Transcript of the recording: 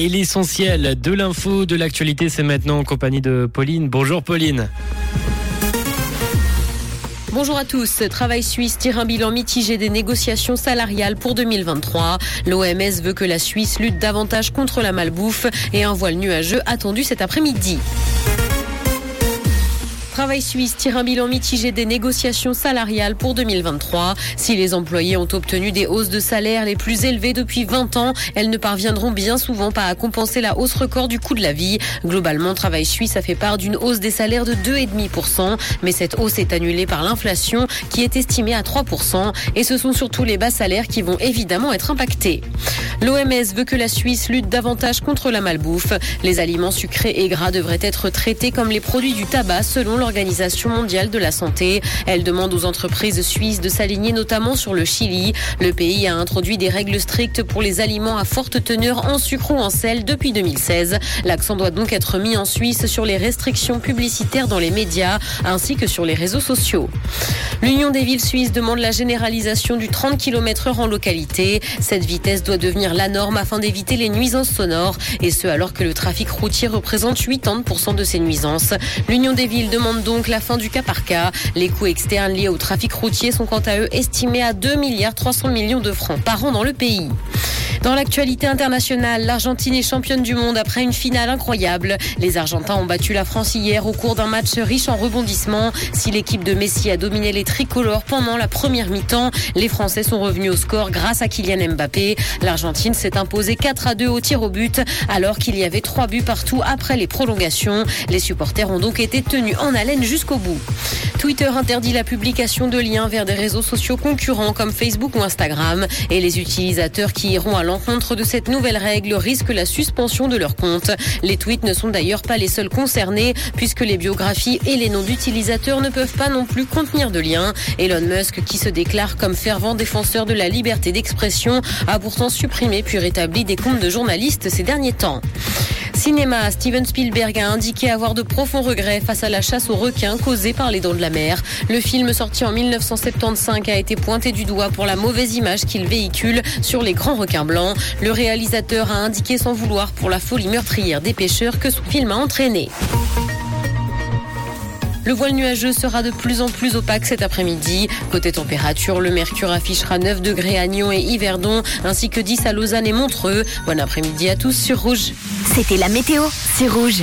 Et l'essentiel de l'info, de l'actualité, c'est maintenant en compagnie de Pauline. Bonjour Pauline. Bonjour à tous. Travail suisse tire un bilan mitigé des négociations salariales pour 2023. L'OMS veut que la Suisse lutte davantage contre la malbouffe et un voile nuageux attendu cet après-midi. Travail Suisse tire un bilan mitigé des négociations salariales pour 2023. Si les employés ont obtenu des hausses de salaire les plus élevées depuis 20 ans, elles ne parviendront bien souvent pas à compenser la hausse record du coût de la vie. Globalement, Travail Suisse a fait part d'une hausse des salaires de 2,5%, mais cette hausse est annulée par l'inflation qui est estimée à 3%, et ce sont surtout les bas salaires qui vont évidemment être impactés. L'OMS veut que la Suisse lutte davantage contre la malbouffe. Les aliments sucrés et gras devraient être traités comme les produits du tabac selon l'Organisation mondiale de la santé. Elle demande aux entreprises suisses de s'aligner notamment sur le Chili. Le pays a introduit des règles strictes pour les aliments à forte teneur en sucre ou en sel depuis 2016. L'accent doit donc être mis en Suisse sur les restrictions publicitaires dans les médias ainsi que sur les réseaux sociaux. L'Union des villes suisses demande la généralisation du 30 km heure en localité. Cette vitesse doit devenir la norme afin d'éviter les nuisances sonores et ce alors que le trafic routier représente 80% de ces nuisances. L'Union des villes donc la fin du cas par cas. Les coûts externes liés au trafic routier sont quant à eux estimés à 2 milliards 300 millions de francs par an dans le pays. Dans l'actualité internationale, l'Argentine est championne du monde après une finale incroyable. Les Argentins ont battu la France hier au cours d'un match riche en rebondissements. Si l'équipe de Messi a dominé les tricolores pendant la première mi-temps, les Français sont revenus au score grâce à Kylian Mbappé. L'Argentine s'est imposée 4 à 2 au tir au but alors qu'il y avait 3 buts partout après les prolongations. Les supporters ont donc été tenus en haleine jusqu'au bout. Twitter interdit la publication de liens vers des réseaux sociaux concurrents comme Facebook ou Instagram et les utilisateurs qui iront à l'encontre de cette nouvelle règle risquent la suspension de leur compte. Les tweets ne sont d'ailleurs pas les seuls concernés puisque les biographies et les noms d'utilisateurs ne peuvent pas non plus contenir de liens. Elon Musk, qui se déclare comme fervent défenseur de la liberté d'expression, a pourtant supprimé puis rétabli des comptes de journalistes ces derniers temps. Cinéma, Steven Spielberg a indiqué avoir de profonds regrets face à la chasse aux requins causée par les dents de la mer. Le film sorti en 1975 a été pointé du doigt pour la mauvaise image qu'il véhicule sur les grands requins blancs. Le réalisateur a indiqué sans vouloir pour la folie meurtrière des pêcheurs que son film a entraîné. Le voile nuageux sera de plus en plus opaque cet après-midi. Côté température, le mercure affichera 9 degrés à Nyon et Yverdon, ainsi que 10 à Lausanne et Montreux. Bon après-midi à tous sur Rouge. C'était la météo, c'est Rouge.